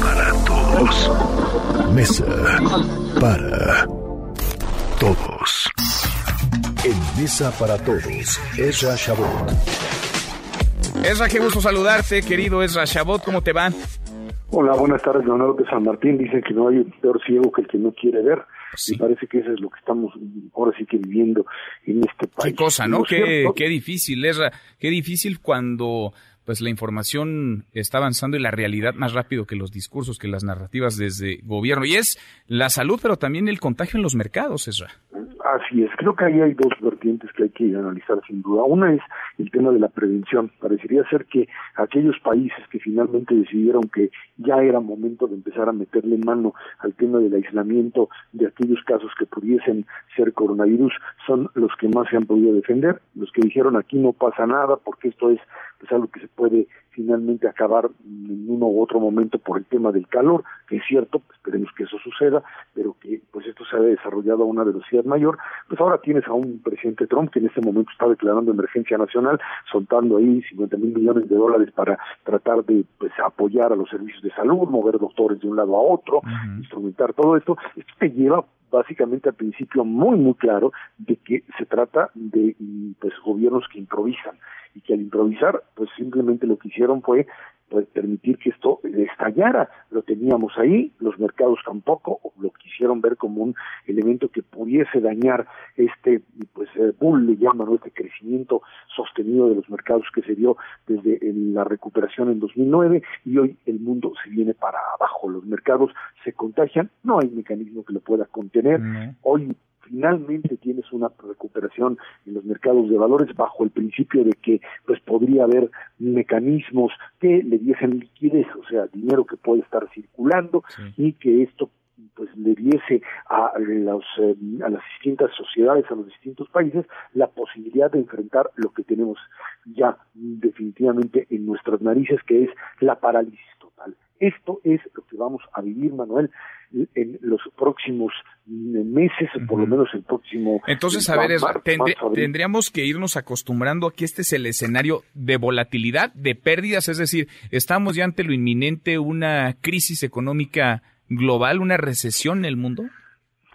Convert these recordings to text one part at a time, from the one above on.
para todos. Mesa para todos. En Mesa para todos, Ezra Shabot. Ezra, qué gusto saludarte, querido Ezra Shabot, ¿cómo te va? Hola, buenas tardes, Leonardo de San Martín. Dice que no hay peor ciego que el que no quiere ver. Sí. Me parece que eso es lo que estamos ahora sí que viviendo en este país. Qué cosa, ¿no? Qué, cierto- qué difícil, Ezra. Qué difícil cuando pues la información está avanzando y la realidad más rápido que los discursos, que las narrativas desde gobierno. Y es la salud, pero también el contagio en los mercados, Ezra. Así es, creo que ahí hay dos vertientes que hay que analizar sin duda. Una es el tema de la prevención. Parecería ser que aquellos países que finalmente decidieron que ya era momento de empezar a meterle mano al tema del aislamiento de aquellos casos que pudiesen ser coronavirus son los que más se han podido defender, los que dijeron aquí no pasa nada porque esto es pues, algo que se puede finalmente acabar en uno u otro momento por el tema del calor, que es cierto, esperemos que eso suceda, pero que pues esto se ha desarrollado a una velocidad mayor, pues ahora tienes a un presidente Trump que en este momento está declarando emergencia nacional, soltando ahí 50 mil millones de dólares para tratar de pues apoyar a los servicios de salud, mover doctores de un lado a otro, instrumentar todo esto, esto te lleva básicamente al principio muy muy claro de que se trata de pues gobiernos que improvisan improvisar pues simplemente lo que hicieron fue pues permitir que esto estallara. Lo teníamos ahí los mercados tampoco lo quisieron ver como un elemento que pudiese dañar este pues eh, bull le llaman ¿no? este crecimiento sostenido de los mercados que se dio desde la recuperación en 2009 y hoy el mundo se viene para abajo. Los mercados se contagian no hay mecanismo que lo pueda contener. Hoy finalmente tienes una recuperación en los mercados de valores bajo el principio de que pues podría haber mecanismos que le diesen liquidez, o sea, dinero que puede estar circulando Sí. y que esto pues le diese a los eh, a las distintas sociedades, a los distintos países la posibilidad de enfrentar lo que tenemos ya definitivamente en nuestras narices que es la parálisis total. Esto es lo que vamos a vivir, Manuel, en los próximos meses, o por lo menos el próximo. Entonces, a ver, mar- marzo, abril. tendríamos que irnos acostumbrando a que este es el escenario de volatilidad, de pérdidas, es decir, estamos ya ante lo inminente, una crisis económica global, una recesión en el mundo.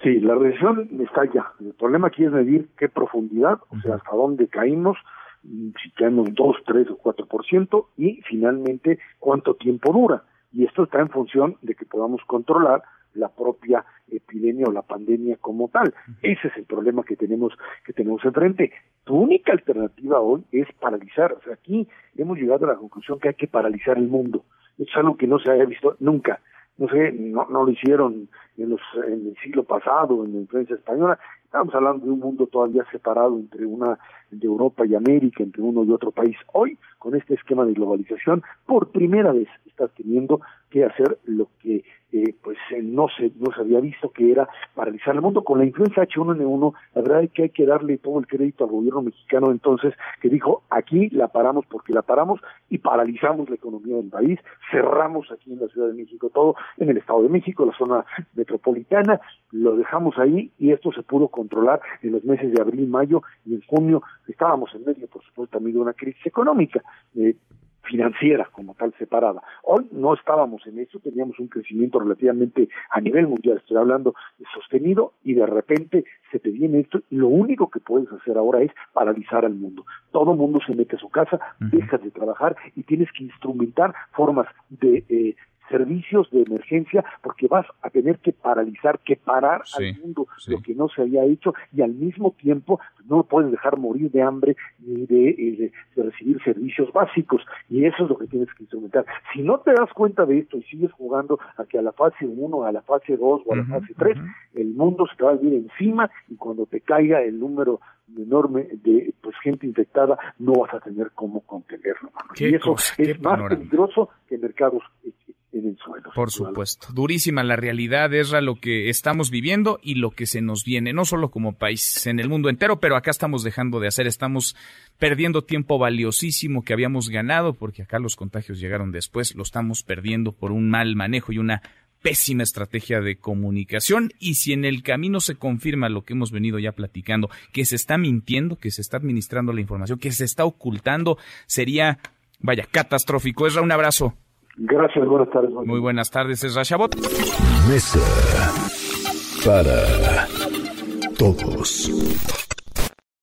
Sí, la recesión está ya. El problema aquí es medir qué profundidad, o sea, hasta dónde caímos, mm, si caemos 2, 3 o 4%, y finalmente cuánto tiempo dura. Y esto está en función de que podamos controlar la propia epidemia o la pandemia como tal. Ese es el problema que tenemos que tenemos enfrente. Tu única alternativa hoy es paralizar. O sea, aquí hemos llegado a la conclusión que hay que paralizar el mundo. Es algo que no se haya visto nunca no sé, no, no lo hicieron en, los, en el siglo pasado, en la influencia española. Estamos hablando de un mundo todavía separado entre una de Europa y América, entre uno y otro país. Hoy, con este esquema de globalización, por primera vez estás teniendo que hacer lo que eh, pues eh, no se no se había visto que era paralizar el mundo. Con la influencia H1N1 la verdad es que hay que darle todo el crédito al gobierno mexicano entonces que dijo aquí la paramos porque la paramos y paralizamos la economía del país cerramos aquí en la Ciudad de México todo en el Estado de México la zona metropolitana lo dejamos ahí y esto se pudo controlar en los meses de abril mayo y en junio. Estábamos en medio por supuesto también de una crisis económica eh, financiera como tal separada. Hoy no estábamos en eso, teníamos un crecimiento relativamente a nivel mundial, estoy hablando de sostenido y de repente se te viene esto y lo único que puedes hacer ahora es paralizar al mundo. Todo mundo se mete a su casa, dejas de trabajar y tienes que instrumentar formas de eh, servicios de emergencia porque vas a tener que paralizar, que parar Sí, al mundo sí. lo que no se había hecho y al mismo tiempo no puedes dejar morir de hambre ni de, eh, de recibir servicios básicos y eso es lo que tienes que instrumentar. Si no te das cuenta de esto y sigues jugando a que a la fase 1, a la fase 2 o a la fase 3, ujú. el mundo se te va a venir encima y cuando te caiga el número enorme de pues gente infectada no vas a tener cómo contenerlo. Y eso cosa, es más panorama. peligroso que mercados eh, en el suelo. Por supuesto. Durísima la realidad, es lo que estamos viviendo y lo que se nos viene, no solo como país, en el mundo entero, pero acá estamos dejando de hacer, estamos perdiendo tiempo valiosísimo que habíamos ganado, porque acá los contagios llegaron después, lo estamos perdiendo por un mal manejo y una pésima estrategia de comunicación y si en el camino se confirma lo que hemos venido ya platicando, que se está mintiendo, que se está administrando la información, que se está ocultando, sería, vaya, catastrófico. Esra, un abrazo. Gracias, buenas tardes. Muy buenas tardes, es Rashabot. Mesa para todos.